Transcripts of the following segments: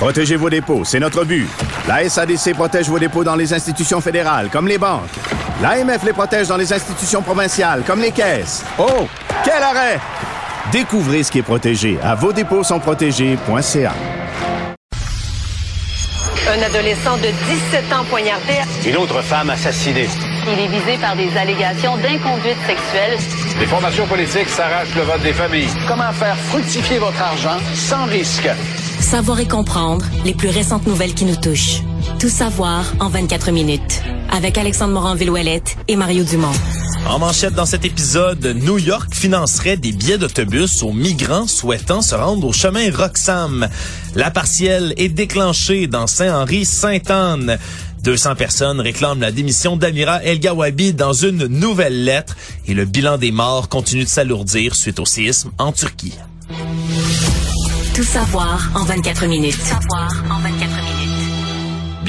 Protégez vos dépôts, c'est notre but. La SADC protège vos dépôts dans les institutions fédérales, comme les banques. L'AMF les protège dans les institutions provinciales, comme les caisses. Oh, quel arrêt! Découvrez ce qui est protégé à vos dépôts sont protégés.ca. Un adolescent de 17 ans poignardé. Une autre femme assassinée. Il est visé par des allégations d'inconduite sexuelle. Les formations politiques s'arrachent le vote des familles. Comment faire fructifier votre argent sans risque? Savoir et comprendre les plus récentes nouvelles qui nous touchent. Tout savoir en 24 minutes. Avec Alexandre Morin-Villouellette et Mario Dumont. En manchette dans cet épisode, New York financerait des billets d'autobus aux migrants souhaitant se rendre au chemin Roxham. La partielle est déclenchée dans Saint-Henri-Sainte-Anne. 200 personnes réclament la démission d'Amira El Gawabi dans une nouvelle lettre et le bilan des morts continue de s'alourdir suite au séisme en Turquie. Tout savoir en 24 minutes. Savoir en 24 minutes.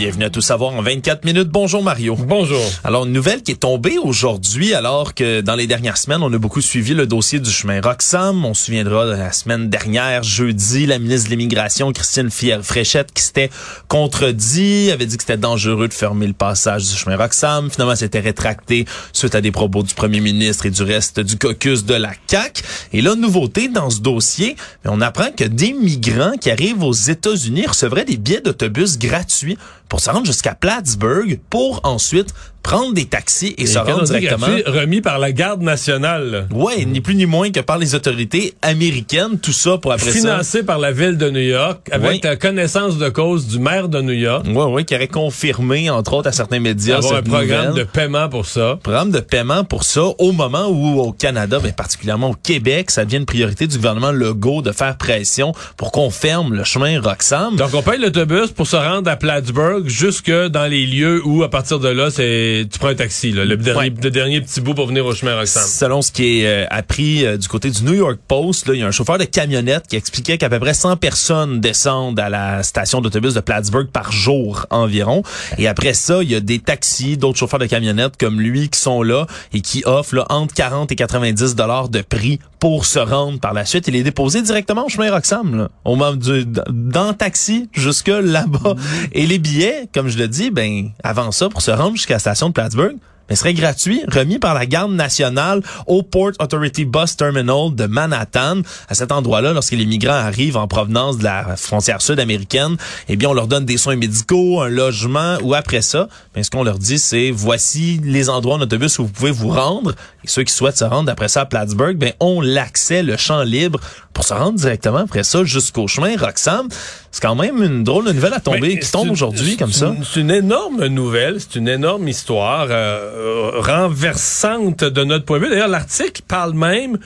Bienvenue à Tout savoir en 24 minutes. Bonjour Mario. Bonjour. Alors, une nouvelle qui est tombée aujourd'hui, alors que dans les dernières semaines, on a beaucoup suivi le dossier du chemin Roxham. On se souviendra de la semaine dernière, jeudi, la ministre de l'Immigration, Christine Fréchette, qui s'était contredit, avait dit que c'était dangereux de fermer le passage du chemin Roxham. Finalement, c'était rétracté suite à des propos du premier ministre et du reste du caucus de la CAQ. Et là, nouveauté dans ce dossier, on apprend que des migrants qui arrivent aux États-Unis recevraient des billets d'autobus gratuits pour se rendre jusqu'à Plattsburgh pour ensuite prendre des taxis et, Et se rendre directement. remis par la garde nationale. Ouais, ni plus ni moins que par les autorités américaines, tout ça pour après Financé ça. par la ville de New York, avec Oui. la connaissance de cause du maire de New York. Ouais, ouais, qui aurait confirmé, entre autres, à certains médias, Avoir un cette programme nouvelle. de paiement pour ça. programme de paiement pour ça au moment où au Canada, mais particulièrement au Québec, ça devient une priorité du gouvernement Legault de faire pression pour qu'on ferme le chemin Roxham. Donc, on paye l'autobus pour se rendre à Plattsburgh jusque dans les lieux où, à partir de là, c'est tu prends un taxi, là, le, dernier, Ouais. le dernier petit bout pour venir au chemin Roxham. Selon ce qui est euh, appris euh, du côté du New York Post, il y a un chauffeur de camionnette qui expliquait qu'à peu près 100 personnes descendent à la station d'autobus de Plattsburgh par jour environ. Et après ça, il y a des taxis, d'autres chauffeurs de camionnette comme lui qui sont là et qui offrent là, entre 40 et 90 dollars de prix pour se rendre par la suite. Il est déposé directement au chemin Roxham, là, au moment du, dans le taxi jusque là-bas. Et les billets, comme je le dis, ben avant ça, pour se rendre jusqu'à la station de Plattsburgh, mais serait gratuit, remis par la garde nationale au Port Authority Bus Terminal de Manhattan. À cet endroit-là, lorsque les migrants arrivent en provenance de la frontière sud-américaine, eh bien, on leur donne des soins médicaux, un logement, ou après ça, ben, ce qu'on leur dit, c'est voici les endroits en autobus où vous pouvez vous rendre. Et ceux qui souhaitent se rendre après ça à Plattsburgh, ben, ont l'accès, le champ libre pour se rendre directement après ça jusqu'au chemin Roxham. C'est quand même une drôle de nouvelle à tomber, Mais qui tombe aujourd'hui comme ça. C'est une énorme nouvelle, c'est une énorme histoire euh, renversante de notre point de vue. D'ailleurs, l'article parle même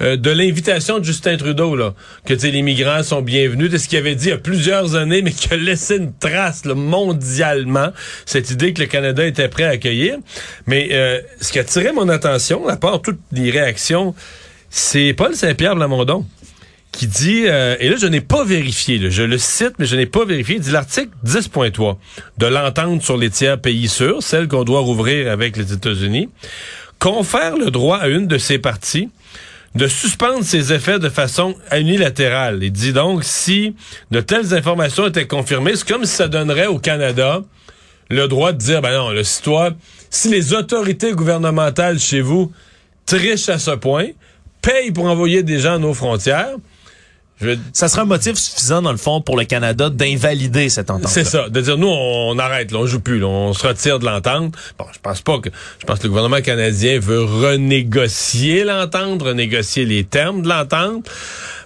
euh, de l'invitation de Justin Trudeau, là, que les migrants sont bienvenus. C'est ce qu'il avait dit il y a plusieurs années, mais qui a laissé une trace là, mondialement, cette idée que le Canada était prêt à accueillir. Mais euh, ce qui a attiré mon attention, à part toutes les réactions, c'est Paul Saint-Pierre Blamondon qui dit, euh, et là je n'ai pas vérifié, là, je le cite, mais je n'ai pas vérifié, il dit l'article 10.3 de l'entente sur les tiers pays sûrs, celle qu'on doit rouvrir avec les États-Unis, confère le droit à une de ces parties de suspendre ses effets de façon unilatérale. Il dit donc, si de telles informations étaient confirmées, c'est comme si ça donnerait au Canada le droit de dire, ben non, là, si toi, si les autorités gouvernementales chez vous trichent à ce point, payent pour envoyer des gens à nos frontières, je Ça sera un motif suffisant, dans le fond, pour le Canada d'invalider cette entente. c'est ça, de dire nous on arrête, là, on joue plus, là, on se retire de l'entente. Bon, je pense pas que je pense que le gouvernement canadien veut renégocier l'entente, renégocier les termes de l'entente.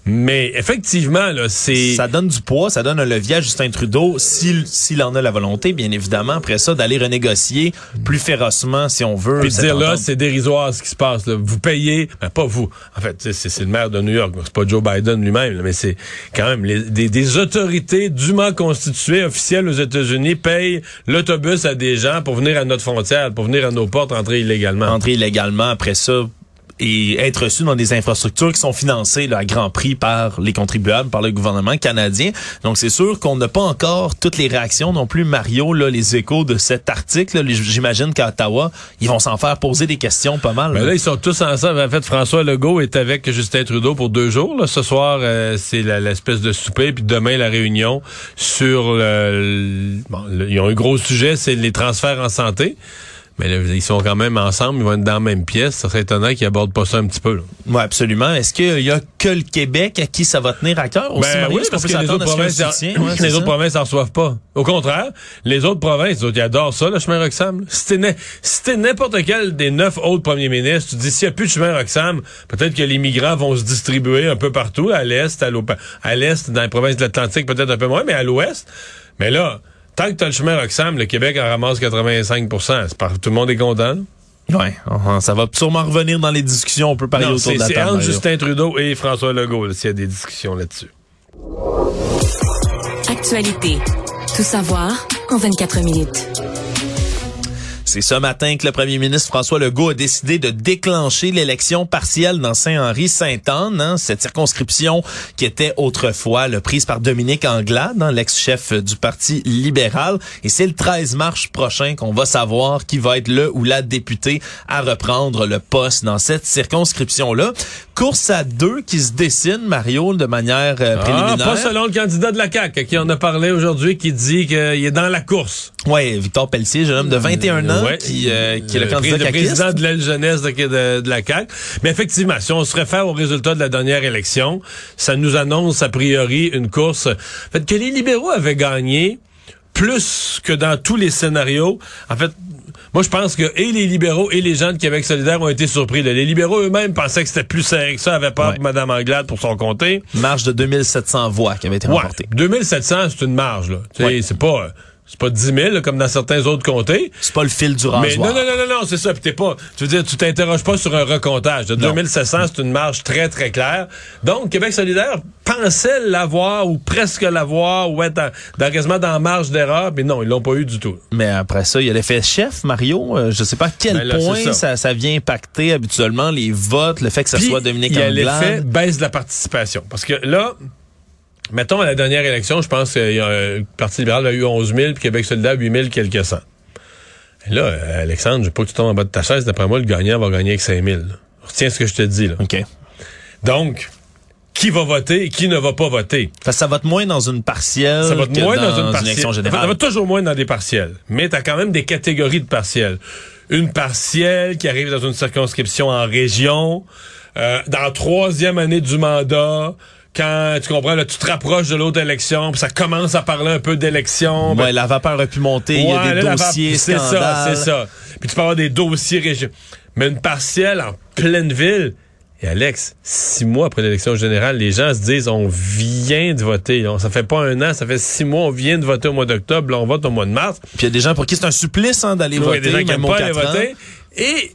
Mais effectivement, là, c'est... Ça donne du poids, ça donne un levier à Justin Trudeau, s'il s'il en a la volonté, bien évidemment, après ça, d'aller renégocier plus férocement, si on veut. Puis dire là, c'est dérisoire ce qui se passe. Là. Vous payez, ben, pas vous. En fait, c'est- c'est c'est le maire de New York, c'est pas Joe Biden lui-même, là, mais c'est quand même les- des, des autorités dûment constituées, officielles aux États-Unis, payent l'autobus à des gens pour venir à notre frontière, pour venir à nos portes, entrer illégalement. entrer illégalement après ça et être reçu dans des infrastructures qui sont financées là, à grand prix par les contribuables, par le gouvernement canadien. Donc c'est sûr qu'on n'a pas encore toutes les réactions non plus, Mario, là, les échos de cet article. J'imagine qu'à Ottawa, ils vont s'en faire poser des questions pas mal. Ben là. ils sont tous ensemble. En fait, François Legault est avec Justin Trudeau pour deux jours. là. Ce soir, euh, c'est l'espèce de souper, puis demain, la réunion sur le... le- bon, le- ils ont un gros sujet, c'est les transferts en santé. Mais là, ils sont quand même ensemble, ils vont être dans la même pièce. Ça serait étonnant qu'ils abordent pas ça un petit peu. Oui, absolument. Est-ce qu'il y a que le Québec à qui ça va tenir à cœur aussi, Ben oui, parce que les autres provinces? Ouais, les ça. autres provinces n'en reçoivent pas. Au contraire, les autres provinces, ils adorent ça, le chemin Roxham. Si t'es n'importe quel des neuf autres premiers ministres, tu dis s'il n'y a plus de chemin Roxham, peut-être que les migrants vont se distribuer un peu partout, à l'est, à l'ouest, à l'est, dans les provinces de l'Atlantique, peut-être un peu moins, mais à l'ouest. Mais là, tant que t'as le chemin Roxham, le Québec en ramasse 85 C'est par, Tout le monde est content. uh-huh. ça va sûrement revenir dans les discussions. On peut parler Non, autour c'est de la c'est table. entre Mario. Justin Trudeau et François Legault, s'il y a des discussions là-dessus. Actualité. Tout savoir en 24 minutes. C'est ce matin que le premier ministre François Legault a décidé de déclencher l'élection partielle dans Saint-Henri-Sainte-Anne, hein, cette circonscription qui était autrefois le prise par Dominique Anglade, hein, l'ex-chef du Parti libéral. Et c'est le 13 mars prochain qu'on va savoir qui va être le ou la députée à reprendre le poste dans cette circonscription-là. Course à deux qui se dessine, Mario, de manière euh, Ah, préliminaire. pas selon le candidat de la CAQ, qui on a parlé aujourd'hui, qui dit qu'il est dans la course. Ouais, Victor Pelletier, jeune homme de 21 ans, Ouais. qui, euh, qui est le, candidat pré- caquiste. président de l'aile jeunesse de, de- de la CAQ. Mais effectivement, si on se réfère aux résultats de la dernière élection, ça nous annonce a priori une course. En fait, que les libéraux avaient gagné plus que dans tous les scénarios. En fait, moi, je pense que et les libéraux et les gens de Québec solidaire ont été surpris. là. Les libéraux eux-mêmes pensaient que c'était plus serré que ça, avaient peur Ouais. de Mme Anglade pour son comté. Marge de 2700 voix qui avait été Ouais, remportée. 2700, c'est une marge. là. Tu sais, Ouais. C'est pas... euh, C'est pas 10 000 là, comme dans certains autres comtés. C'est pas le fil du rasoir. Mais non, non, non, non, non, c'est ça. Puis t'es pas, tu veux dire, tu t'interroges pas sur un recomptage. De Non. 2700, c'est une marge très, très claire. Donc, Québec solidaire pensait l'avoir ou presque l'avoir ou être dans, quasiment dans la marge d'erreur, mais non, ils l'ont pas eu du tout. Mais après ça, il y a l'effet chef, Mario. Euh, je sais pas à quel Ben là, point ça. ça. Ça, vient impacter habituellement les votes, le fait que ça Puis, soit Dominique il y a l'effet baisse de la participation. Parce que là, mettons à la dernière élection, je pense que euh, le Parti libéral a eu 11 000, puis Québec solidaire 8 000 quelques cents. Et là, Alexandre, je veux pas que tu tombes en bas de ta chaise. D'après moi, le gagnant va gagner avec 5 000. là. Retiens ce que je te dis. Là. OK. Donc, qui va voter et qui ne va pas voter? Ça vote moins dans une partielle Ça vote que moins dans, dans une partielle. générale. ça va toujours moins dans des partielles. Mais tu as quand même des catégories de partielles. Une partielle qui arrive dans une circonscription en région, euh, dans la troisième année du mandat, quand tu comprends, là, tu te rapproches de l'autre élection, puis ça commence à parler un peu d'élection. ben, Ouais, la vapeur a pu monter, il y a des là, dossiers, C'est ça, c'est ça. Puis tu peux avoir des dossiers région. Mais une partielle en pleine ville. Et Alex, six mois après l'élection générale, les gens se disent on vient de voter. là. Ça fait pas un an, ça fait six mois, on vient de voter au mois d'octobre, là, on vote au mois de mars. Puis il y a des gens pour qui c'est un supplice hein, d'aller Il y a voter, des gens qui n'aiment pas aller voter. Et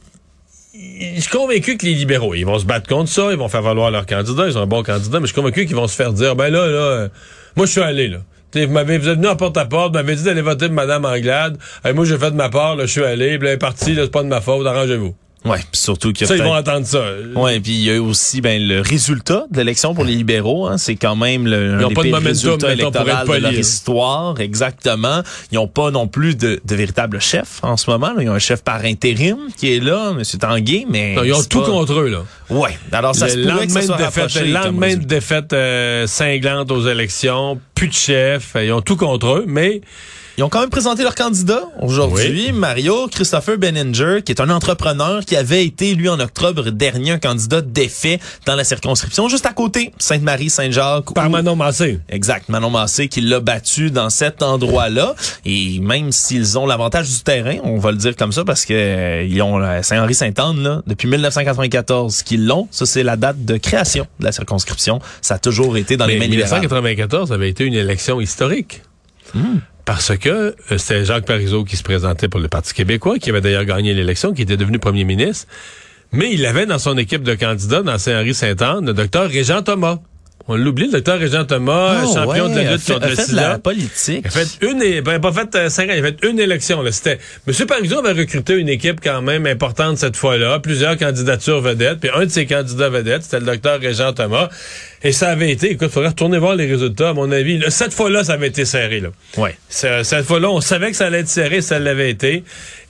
je suis convaincu que les libéraux, ils vont se battre contre ça, ils vont faire valoir leur candidat, ils ont un bon candidat, mais je suis convaincu qu'ils vont se faire dire, ben là, là, euh, moi je suis allé, là. T'sais, vous m'avez, vous êtes venu en porte-à-porte, vous m'avez dit d'aller voter pour Mme Anglade. Hey, moi, j'ai fait de ma part, là, je suis allé, puis là, elle est partie, c'est pas de ma faute, arrangez-vous. Ouais, puis surtout qu'il y a Ça, ils vont entendre ça. Ouais, puis il y a aussi ben le résultat de l'élection pour les libéraux, hein, c'est quand même le Ils un ont des pas de momentum, résultats électoraux de leur histoire, exactement. Ils n'ont pas non plus de, de véritable chef en ce moment. là. Ils ont un chef par intérim qui est là, M. Tanguay, mais Non, ils ont tout pas- contre eux, là. Ouais. Alors ça le se lendemain que ça soit de défaite, le lendemain de défaite euh, cinglante aux élections, plus de chef, ils ont tout contre eux, mais Ils ont quand même présenté leur candidat aujourd'hui, Mario Christopher Benninger, qui est un entrepreneur qui avait été, lui, en octobre dernier, un candidat défait dans la circonscription, juste à côté, Sainte-Marie, Saint-Jacques. Par Manon Massé. Exact, Manon Massé qui l'a battu dans cet endroit-là. Et même s'ils ont l'avantage du terrain, on va le dire comme ça, parce que euh, ils ont Saint-Henri-Sainte-Anne, là, depuis 1994 qu'ils l'ont. Ça, c'est la date de création de la circonscription. Ça a toujours été dans Mais les mains libérales. 1994 avait été une élection historique. Parce que euh, c'était Jacques Parizeau qui se présentait pour le Parti québécois, qui avait d'ailleurs gagné l'élection, qui était devenu premier ministre. Mais il avait dans son équipe de candidats, dans Saint-Henri-Sainte-Anne, le docteur Régent Thomas. On l'oublie, le docteur Régent Thomas, Ah, champion de la lutte fait- contre a le sida. la politique. Il a fait une, ben, pas fait euh, cinq ans, il a fait une élection. Là. C'était, M. Parizeau avait recruté une équipe quand même importante cette fois-là, plusieurs candidatures vedettes, puis un de ces candidats vedettes, c'était le docteur Régent Thomas. Et ça avait été, écoute, il faudrait retourner voir les résultats, à mon avis. Là, cette fois-là, ça avait été serré. Là. Ouais. Ce- Cette fois-là, on savait que ça allait être serré, ça l'avait été.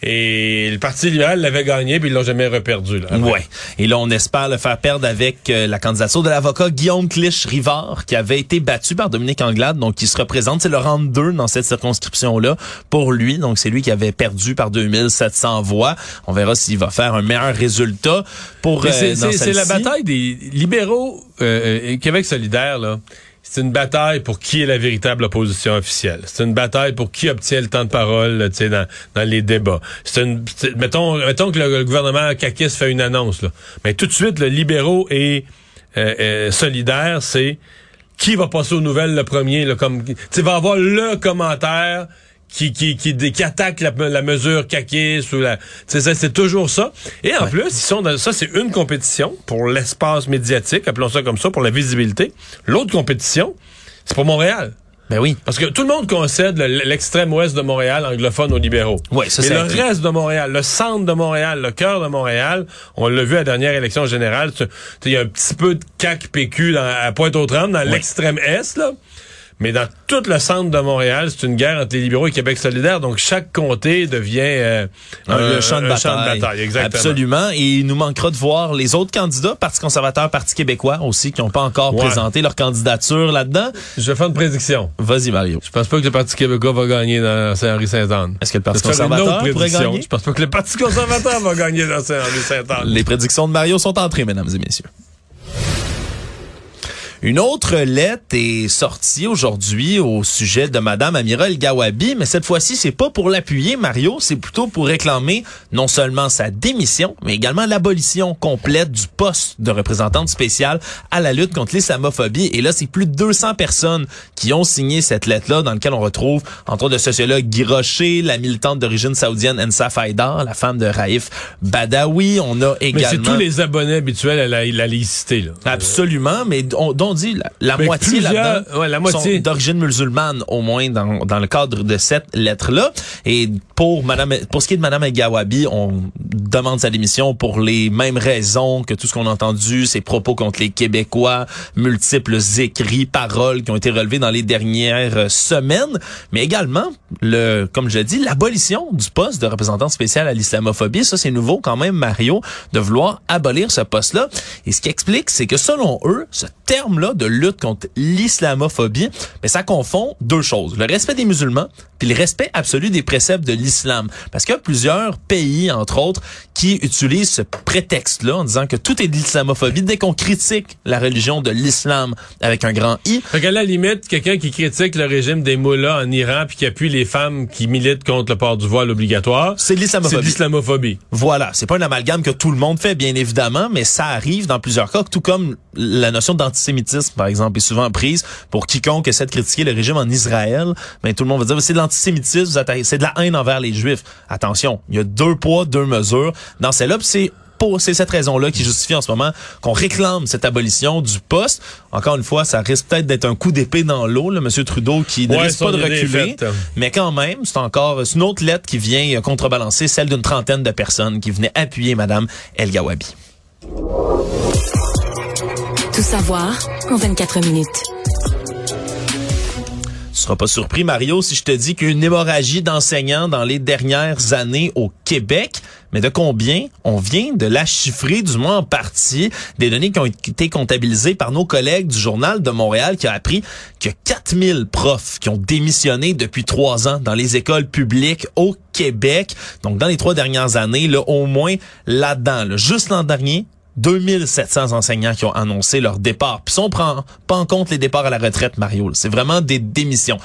Et le Parti libéral l'avait gagné, puis ils l'ont jamais reperdu. Là. Ouais. Et là, on espère le faire perdre avec euh, la candidature de l'avocat Guillaume Clich-Rivard, qui avait été battu par Dominique Anglade, donc qui se représente. C'est le round 2 dans cette circonscription-là pour lui. Donc, c'est lui qui avait perdu par 2700 voix. On verra s'il va faire un meilleur résultat pour euh, c'est- la bataille des libéraux euh, euh, Québec solidaire là. C'est une bataille pour qui est la véritable opposition officielle. C'est une bataille pour qui obtient le temps de parole, dans, dans les débats. C'est une, mettons, mettons que le, gouvernement Kakis fait une annonce, là. Mais tout de suite, le libéraux et euh, euh, solidaire, c'est qui va passer aux nouvelles le premier, là, comme, tu sais, va avoir le commentaire qui, qui, qui, qui attaque la, la mesure Kakis ou la, c'est toujours ça. Et en plus, ils sont dans, ça, c'est une compétition pour l'espace médiatique, appelons ça comme ça, pour la visibilité. L'autre compétition, c'est pour Montréal. Ben oui. Parce que tout le monde concède le- l'extrême ouest de Montréal anglophone aux libéraux. Ouais, ça, Mais c'est le reste de Montréal, le centre de Montréal, le cœur de Montréal, on l'a vu à la dernière élection générale, il y a un petit peu de CAC PQ dans, à Pointe-aux-Trembles, dans l'extrême est, là. Mais dans tout le centre de Montréal, c'est une guerre entre les libéraux et Québec solidaire. Donc, chaque comté devient euh, Un, le champ de, un bataille. exactement. Absolument. Et il nous manquera de voir les autres candidats, Parti conservateur, Parti québécois aussi, qui n'ont pas encore Ouais. présenté leur candidature là-dedans. Je vais faire une prédiction. Vas-y, Mario. Je pense pas que le Parti québécois va gagner dans Saint-Henri-Saint-Anne. Est-ce que le Parti Je vais faire une autre conservateur pourrait gagner? Je pense pas que le Parti conservateur va gagner dans Saint-Henri-Saint-Anne. Les prédictions de Mario sont entrées, mesdames et messieurs. Une autre lettre est sortie aujourd'hui au sujet de Madame Amira El Gawabi, mais cette fois-ci, c'est pas pour l'appuyer, Mario, c'est plutôt pour réclamer non seulement sa démission, mais également l'abolition complète du poste de représentante spéciale à la lutte contre l'islamophobie. Et là, c'est plus de 200 personnes qui ont signé cette lettre-là, dans laquelle on retrouve, entre autres, le sociologue Guy Rocher, la militante d'origine saoudienne Ensa Faidar, la femme de Raif Badawi. On a Mais également... c'est tous les abonnés habituels à la, la laïcité. Là. Absolument, mais on, dont dit la, moitié là-dedans ouais, la moitié. sont d'origine musulmane au moins dans, dans le cadre de cette lettre-là. Et pour Madame, pour ce qui est de Madame Gawabi, on demande sa démission pour les mêmes raisons que tout ce qu'on a entendu, ses propos contre les Québécois, multiples écrits, paroles qui ont été relevés dans les dernières euh, semaines, mais également le, comme je l'ai dit, l'abolition du poste de représentant spécial à l'islamophobie. Ça, c'est nouveau quand même, Mario, de vouloir abolir ce poste-là. Et ce qui explique, c'est que selon eux, ce terme-là de lutte contre l'islamophobie, mais ça confond deux choses. Le respect des musulmans, puis le respect absolu des préceptes de l'islam. Parce qu'il y a plusieurs pays, entre autres, qui utilisent ce prétexte-là en disant que tout est de l'islamophobie dès qu'on critique la religion de l'islam avec un grand I. Fait qu'à la limite, quelqu'un qui critique le régime des mullahs en Iran puis qui appuie les femmes qui militent contre le port du voile obligatoire, C'est de c'est l'islamophobie. l'islamophobie. Voilà, c'est pas un amalgame que tout le monde fait, bien évidemment, mais ça arrive dans plusieurs cas, tout comme la notion d'antisémitisme, par exemple, est souvent prise pour quiconque essaie de critiquer le régime en Israël. Mais tout le monde va dire, c'est de l'antisémitisme, c'est de la haine envers les Juifs. Attention, il y a deux poids, deux mesures. Dans celle-là, c'est c'est cette raison-là qui justifie en ce moment qu'on réclame cette abolition du poste. Encore une fois, ça risque peut-être d'être un coup d'épée dans l'eau, le monsieur Trudeau qui ne Ouais, risque pas de reculer. Mais quand même, c'est encore une autre lettre qui vient contrebalancer celle d'une trentaine de personnes qui venaient appuyer Madame El Gawabi. Tout savoir en 24 minutes. Tu seras pas surpris, Mario, si je te dis qu'une hémorragie d'enseignants dans les dernières années au Québec. Mais de combien? On vient de la chiffrer, du moins en partie, des données qui ont été comptabilisées par nos collègues du Journal de Montréal qui a appris que 4000 profs qui ont démissionné depuis trois ans dans les écoles publiques au Québec. Donc, dans les trois dernières années, là, au moins là-dedans, là, juste l'an dernier, 2700 enseignants qui ont annoncé leur départ. Puis si on prend pas en compte les départs à la retraite, Mario, c'est vraiment des démissions.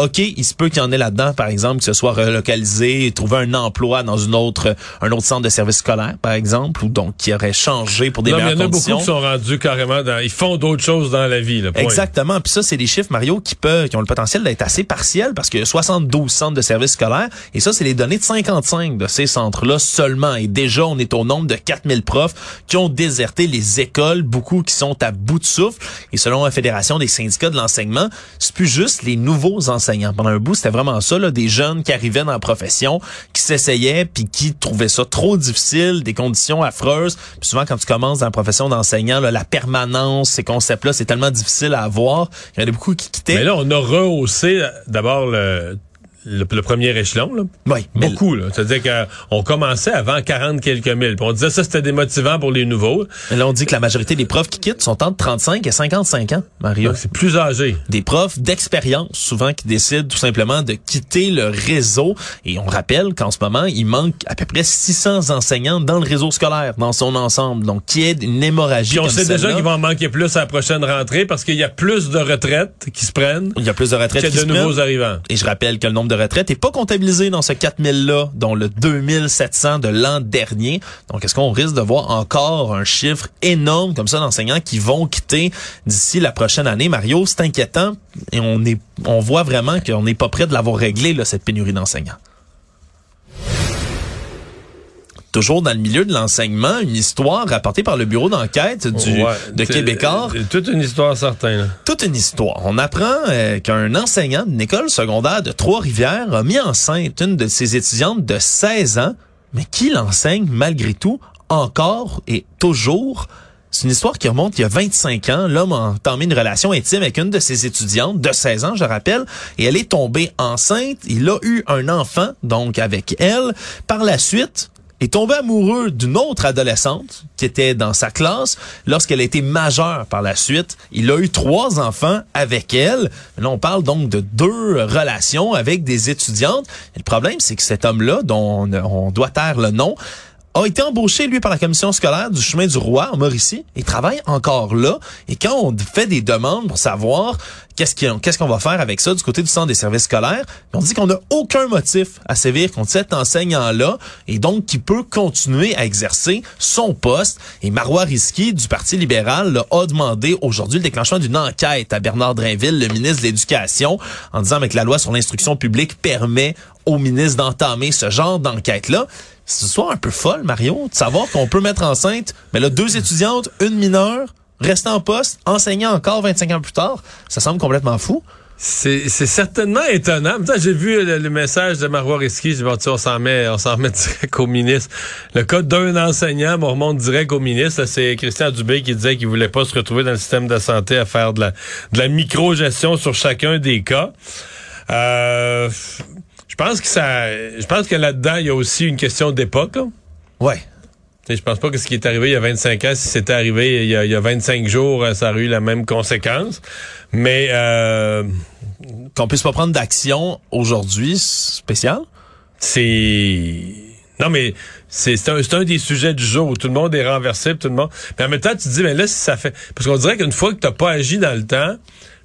OK, il se peut qu'il y en ait là-dedans, par exemple, que ce soit relocalisé, trouver un emploi dans une autre, un autre centre de service scolaire, par exemple, ou donc qui aurait changé pour des non, meilleures il y en a beaucoup qui sont rendus carrément dans, ils font d'autres choses dans la vie, là. Exactement. Puis ça, c'est des chiffres, Mario, qui peuvent, qui ont le potentiel d'être assez partiels parce qu'il y a 72 centres de services scolaires. Et ça, c'est les données de 55 de ces centres-là seulement. Et déjà, on est au nombre de 4000 profs qui ont déserté les écoles, beaucoup qui sont à bout de souffle. Et selon la Fédération des syndicats de l'enseignement, c'est plus juste les nouveaux enseignants. Pendant un bout, c'était vraiment ça, des jeunes qui arrivaient dans la profession, qui s'essayaient, puis qui trouvaient ça trop difficile, des conditions affreuses. Puis souvent, quand tu commences dans la profession d'enseignant, la permanence, ces concepts-là, c'est tellement difficile à avoir. Il y en a beaucoup qui quittaient. Mais là, on a rehaussé euh, d'abord le, le, le premier échelon. Là. Oui, Beaucoup. là. C'est-à-dire qu'on commençait avant 40 quelques mille. Puis on disait ça, c'était démotivant pour les nouveaux. Mais là, on dit que la majorité des profs qui quittent sont entre 35 et 55 ans, Mario. Donc, c'est plus âgé. Des profs d'expérience, souvent, qui décident tout simplement de quitter le réseau. Et on rappelle qu'en ce moment, il manque à peu près 600 enseignants dans le réseau scolaire, dans son ensemble. Donc, qui est une hémorragie Puis on comme sait déjà qu'il va en manquer plus à la prochaine rentrée parce qu'il y a plus de retraites qui se prennent Il y a plus de retraites que qui de se nouveaux arrivants. Et je rappelle que le nombre de retraites n'est pas comptabilisé dans ce 4000-là, dont le 2700 de l'an dernier. Donc, est-ce qu'on risque de voir encore un chiffre énorme comme ça d'enseignants qui vont quitter d'ici la prochaine année? Mario, c'est inquiétant et on est, on voit vraiment qu'on n'est pas prêt de l'avoir réglé, là, cette pénurie d'enseignants. Toujours dans le milieu de l'enseignement, une histoire rapportée par le bureau d'enquête du, Ouais. de Québécois c'est Toute une histoire certaine. toute une histoire. On apprend euh, qu'un enseignant d'une école secondaire de Trois-Rivières a mis enceinte une de ses étudiantes de 16 ans, mais qui l'enseigne malgré tout encore et toujours? C'est une histoire qui remonte il y a 25 ans. L'homme a entamé une relation intime avec une de ses étudiantes de 16 ans, je rappelle, et elle est tombée enceinte. Il a eu un enfant, donc, avec elle. Par la suite, est tombé amoureux d'une autre adolescente qui était dans sa classe. Lorsqu'elle a été majeure par la suite, il a eu trois enfants avec elle. Là, on parle donc de deux relations avec des étudiantes. Le problème, c'est que cet homme-là, dont on, on doit taire le nom, a été embauché, lui, par la commission scolaire du chemin du roi en Mauricie et travaille encore là. Et quand on fait des demandes pour savoir qu'est-ce qu'on va faire avec ça du côté du centre des services scolaires, on dit qu'on n'a aucun motif à sévir contre cet enseignant-là et donc qui peut continuer à exercer son poste. Et Marois Risky du Parti libéral a demandé aujourd'hui le déclenchement d'une enquête à Bernard Drainville, le ministre de l'Éducation, en disant que la loi sur l'instruction publique permet au ministre d'entamer ce genre d'enquête-là. C'est une histoire un peu folle, Mario, de savoir qu'on peut mettre enceinte, mais là, deux étudiantes, une mineure, restant en poste, enseignant encore 25 ans plus tard. Ça semble complètement fou. C'est certainement étonnant. J'ai vu le, message de Marois Risky. J'ai dit, on s'en met, on s'en met direct au ministre. Le cas d'un enseignant, on remonte direct au ministre. C'est Christian Dubé qui disait qu'il voulait pas se retrouver dans le système de santé à faire de la, de la micro-gestion sur chacun des cas. Euh, pense que ça, je pense que là-dedans, il y a aussi une question d'époque. Ouais. Je pense pas que ce qui est arrivé il y a 25 ans, si c'était arrivé il y, a, il y a 25 jours, ça aurait eu la même conséquence. Mais euh, Qu'on puisse pas prendre d'action aujourd'hui, spécial? c'est non mais c'est c'est un, un des sujets du jour où tout le monde est renversé, tout le monde. Mais en même temps, tu te dis mais là si ça fait parce qu'on dirait qu'une fois que t'as pas agi dans le temps,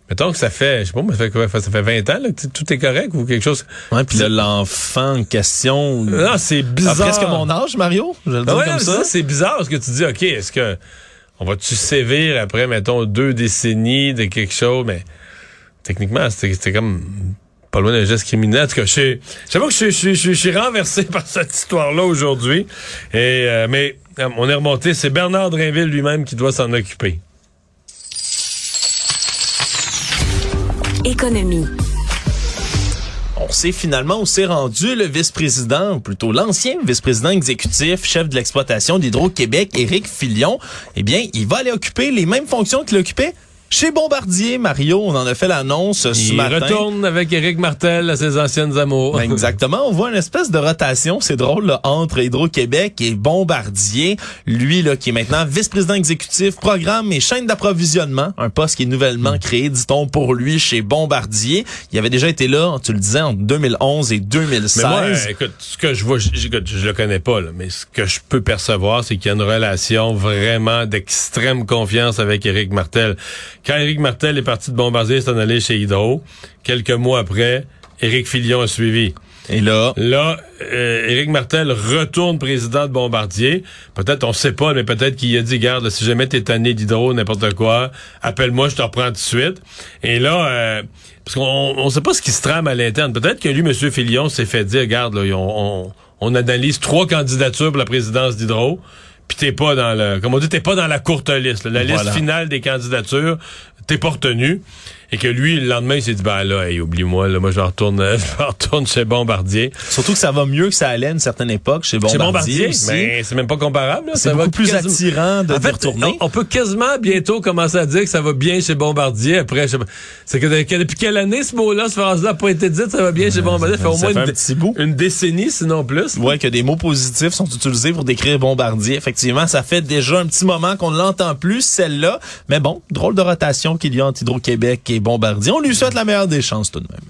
mettons que ça fait je sais pas, mais ça fait quoi, ça fait 20 ans là, que tout est correct ou quelque chose. Ouais, puis là, l'enfant en question. Non, c'est bizarre. a presque mon âge, Mario. Je le Ah ouais, comme ça. ça, c'est bizarre parce que tu dis, OK, est-ce que on va-tu sévir après, mettons, deux décennies de quelque chose, mais techniquement, c'était comme pas loin d'un geste criminel. En tout cas, je sais que je, suis renversé par cette histoire-là aujourd'hui. Et euh, mais euh, on est remonté, c'est Bernard Drainville lui-même qui doit s'en occuper. On sait finalement où s'est rendu le vice-président, ou plutôt l'ancien vice-président exécutif, chef de l'exploitation d'Hydro-Québec, Éric Filion. Eh bien, il va aller occuper les mêmes fonctions qu'il occupait Chez Bombardier, Mario, on en a fait l'annonce ce Il matin. retourne avec Éric Martel à ses anciennes amours. Ben, exactement. On voit une espèce de rotation, c'est drôle, là, entre Hydro-Québec et Bombardier. Lui, là, qui est maintenant vice-président exécutif, programme et chaîne d'approvisionnement. Un poste qui est nouvellement créé, dit-on, pour lui chez Bombardier. Il avait déjà été là, tu le disais, en 2011 et 2016. Mais moi, euh, écoute, ce que je vois, je, je, je le connais pas, là, mais ce que je peux percevoir, c'est qu'il y a une relation vraiment d'extrême confiance avec Éric Martel. Quand Éric Martel est parti de Bombardier, c'est en allé chez Hydro. Quelques mois après, Éric Filion a suivi. Et là, là, euh, Éric Martel retourne président de Bombardier. Peut-être, on sait pas, mais peut-être qu'il a dit, garde, si jamais t'es tanné d'hydro, n'importe quoi, appelle-moi, je te reprends tout de suite. Et là, euh, parce qu'on on sait pas ce qui se trame à l'interne. Peut-être que lui, M. Filion, s'est fait dire, garde, là, on, on, on analyse trois candidatures pour la présidence d'hydro puis t'es pas dans le, comme on dit, t'es pas dans la courte liste. là. La Voilà. liste finale des candidatures, t'es pas retenu. Et que lui, le lendemain, il s'est dit, ben là, hey, oublie-moi, là, moi, je retourne, je retourne chez Bombardier. surtout que ça va mieux que ça allait à une certaine époque chez Bombardier. Chez Bombardier, aussi. mais c'est même pas comparable. là. c'est Ça va beaucoup plus quasiment- attirant de, En de fait, retourner. on, on peut quasiment bientôt commencer à dire que ça va bien chez Bombardier. Après, je c'est que, que depuis quelle année ce mot-là, cette phrase-là n'a pas été dite, ça va bien chez Bombardier? Ça fait au moins fait une, un petit bout. une décennie, sinon plus. Ouais, que des mots positifs sont utilisés pour décrire Bombardier. Effectivement, ça fait déjà un petit moment qu'on ne l'entend plus, celle-là. Mais bon, drôle de rotation qu'il y a entre Hydro-Québec et Bombardier. On lui souhaite la meilleure des chances tout de même.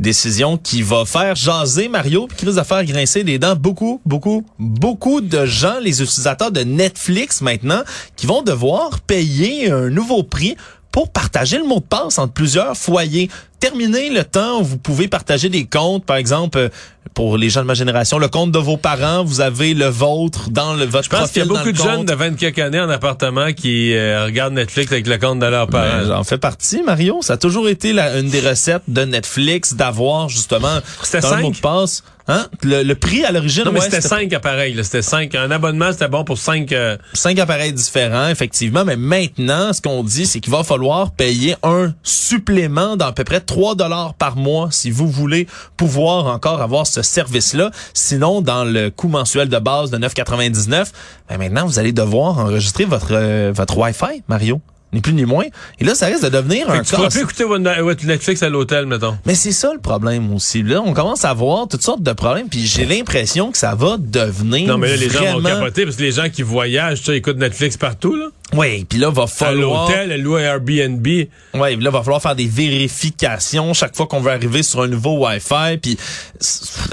Décision qui va faire jaser Mario puis qui risque de faire grincer des dents beaucoup, beaucoup, beaucoup de gens, les utilisateurs de Netflix maintenant, qui vont devoir payer un nouveau prix pour partager le mot de passe entre plusieurs foyers. Terminez le temps où vous pouvez partager des comptes, par exemple, euh, pour les gens de ma génération, le compte de vos parents, vous avez le vôtre dans le, votre Je pense qu'il y a dans beaucoup de compte. jeunes de 20 quelques années en appartement qui euh, regardent Netflix avec le compte de leurs parents. Ben, J'en fais partie, Mario. Ça a toujours été la- une des recettes de Netflix d'avoir justement dans le mot de passe. Hein? Le, le prix à l'origine, non, mais ouais, c'était cinq appareils. C'était cinq. Un abonnement, c'était bon pour cinq... euh, cinq appareils différents, effectivement. Mais maintenant, ce qu'on dit, c'est qu'il va falloir payer un supplément d'à peu près 3 dollars par mois si vous voulez pouvoir encore avoir ce service-là. Sinon, dans le coût mensuel de base de 9,99, ben maintenant, vous allez devoir enregistrer votre, euh, votre Wi-Fi, Mario. Ni plus ni moins. Et là, ça risque de devenir fait un que tu casse- plus écouter votre Netflix à l'hôtel, mettons. Mais c'est ça le problème aussi. Là, on commence à voir toutes sortes de problèmes, puis j'ai l'impression que ça va devenir Non, mais là, les gens vont capoter parce que les gens qui voyagent, tu sais, écoutent Netflix partout, là. Oui, puis là, va À falloir... l'hôtel, louer Airbnb. Ouais, là, va falloir faire des vérifications chaque fois qu'on veut arriver sur un nouveau Wi-Fi. Puis,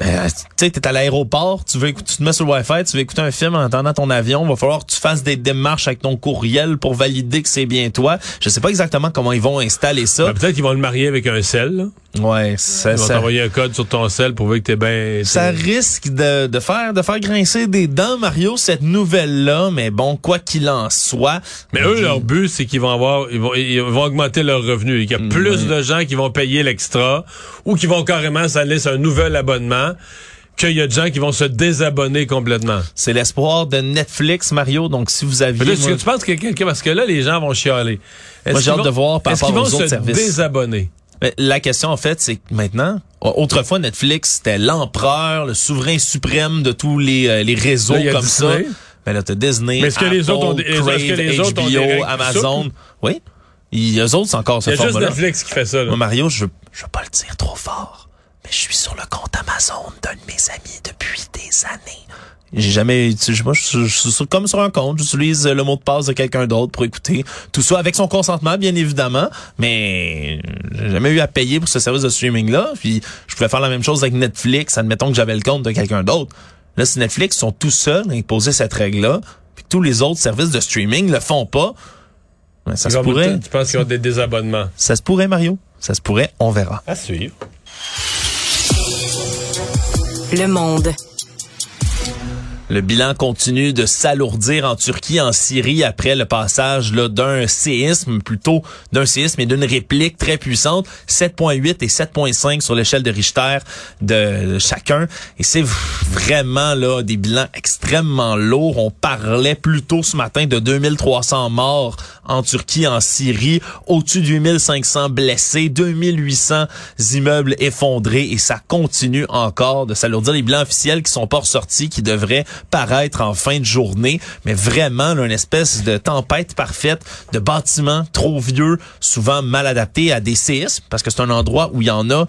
euh, tu sais, t'es à l'aéroport, tu veux écouter, tu te mets sur le Wi-Fi, tu veux écouter un film en attendant ton avion. Va falloir que tu fasses des démarches avec ton courriel pour valider que c'est bien toi. Je sais pas exactement comment ils vont installer ça. Ben, Peut-être qu'ils vont le marier avec un sel, là. Ouais, ça, Ils vont ça, t'envoyer un code sur ton sel pour voir que t'es bien... ça risque de, de faire de faire grincer des dents, Mario, cette nouvelle-là. Mais bon, quoi qu'il en soit. Mais eux, leur but, c'est qu'ils vont avoir, ils vont, ils vont augmenter leurs revenus. Il y a plus de gens qui vont payer l'extra ou qui vont carrément s'aller sur un nouvel abonnement qu'il y a de gens qui vont se désabonner complètement. C'est l'espoir de Netflix, Mario. Donc, si vous aviez... Là, est-ce que moi- tu penses que quelqu'un, parce que là, les gens vont chialer. Moi, j'ai qu'ils hâte vont- de voir par Est-ce qu'ils rapport vont aux autres se services. désabonner? Mais La question, en fait, c'est que maintenant, autrefois, Netflix, c'était l'empereur, le souverain suprême de tous les, euh, les réseaux Là, comme ça. Mais là, t'as Disney, Mais est-ce que les autres ont des- que Crave, les autres HBO, Amazon. Oui. Il, eux autres, c'est encore ce Il y a juste format-là. Netflix qui fait ça, là. Moi, Mario, je veux, je veux pas le dire trop fort, je suis sur le compte Amazon d'un de mes amis depuis des années. J'ai jamais utilisé, moi, je, suis- comme sur un compte, j'utilise le mot de passe de quelqu'un d'autre pour écouter tout ça avec son consentement, bien évidemment, mais j'ai jamais eu à payer pour ce service de streaming-là, puis je pouvais faire la même chose avec Netflix, admettons que j'avais le compte de quelqu'un d'autre. Là, si Netflix sont tout seuls à imposer cette règle-là, puis tous les autres services de streaming le font pas, ben, ça se pourrait. Tu penses qu'ils ont des désabonnements? Ça se pourrait, Mario. Ça se pourrait, on verra. À suivre. Le monde. Le bilan continue de s'alourdir en Turquie, en Syrie, après le passage d'un séisme, plutôt d'un séisme et d'une réplique très puissante, 7.8 et 7.5 sur l'échelle de Richter de, de chacun. Et c'est vraiment là des bilans extrêmement lourds. On parlait plus tôt ce matin de 2300 morts en Turquie, en Syrie, au-dessus de 8500 blessés, 2800 immeubles effondrés et ça continue encore de s'alourdir. Les bilans officiels qui sont pas ressortis, qui devraient paraître en fin de journée, mais vraiment une espèce de tempête parfaite de bâtiments trop vieux, souvent mal adaptés à des séismes, parce que c'est un endroit où il y en a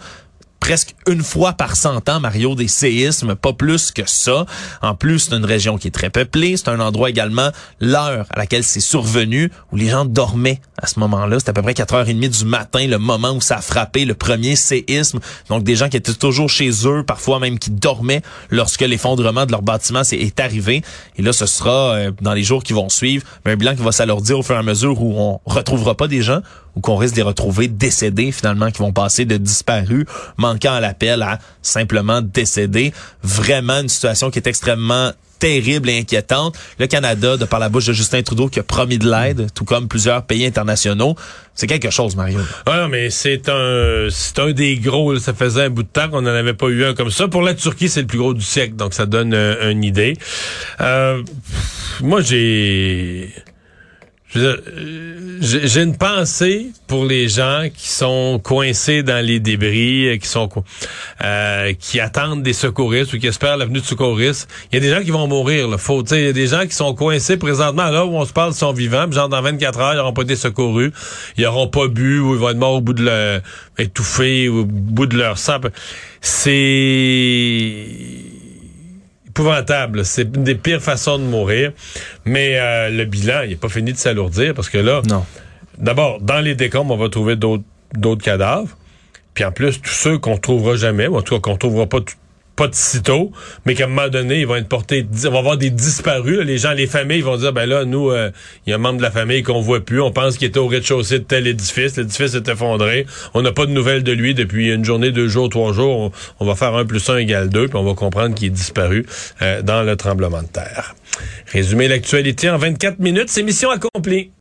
presque une fois par cent ans, Mario, des séismes, pas plus que ça. En plus, c'est une région qui est très peuplée. C'est un endroit également, l'heure à laquelle c'est survenu, où les gens dormaient à ce moment-là. C'était à peu près 4h30 du matin, le moment où ça a frappé le premier séisme. Donc, des gens qui étaient toujours chez eux, parfois même qui dormaient lorsque l'effondrement de leur bâtiment est arrivé. Et là, ce sera, euh, dans les jours qui vont suivre, un bilan qui va s'alourdir au fur et à mesure où on retrouvera pas des gens, ou qu'on risque de les retrouver décédés finalement, qui vont passer de disparus, manquant à l'appel à simplement décédés. Vraiment une situation qui est extrêmement terrible et inquiétante. Le Canada, de par la bouche de Justin Trudeau, qui a promis de l'aide, tout comme plusieurs pays internationaux, c'est quelque chose, Mario. Ah mais c'est un c'est un des gros. Ça faisait un bout de temps qu'on n'en avait pas eu un comme ça. Pour la Turquie, c'est le plus gros du siècle, donc ça donne euh, une idée. Euh, moi, j'ai j'ai une pensée pour les gens qui sont coincés dans les débris, euh, qui sont euh, qui attendent des secouristes ou qui espèrent la venue de secouristes. Il y a des gens qui vont mourir, là. Faut, il y a des gens qui sont coincés présentement là où on se parle, sont vivants, genre dans 24 heures, ils n'auront pas été secourus, ils n'auront pas bu ou ils vont être morts au bout de leur étouffés ou au bout de leur sang. C'est épouvantable. C'est une des pires façons de mourir. Mais euh, le bilan, il n'est pas fini de s'alourdir parce que là, non. D'abord, dans les décombres, on va trouver d'autres cadavres. Puis en plus, tous ceux qu'on trouvera jamais, ou en tout cas qu'on trouvera pas pas de sitôt, mais qu'à un moment donné, ils vont être portés, on va avoir des disparus. Les gens, les familles vont dire, ben là, nous, euh, il y a un membre de la famille qu'on voit plus. On pense qu'il était au rez-de-chaussée de tel édifice. L'édifice est effondré. On n'a pas de nouvelles de lui depuis une journée, deux jours, trois jours. On, va faire un plus un égale deux, puis on va comprendre qu'il est disparu euh, dans le tremblement de terre. Résumer l'actualité en 24 minutes, c'est mission accomplie.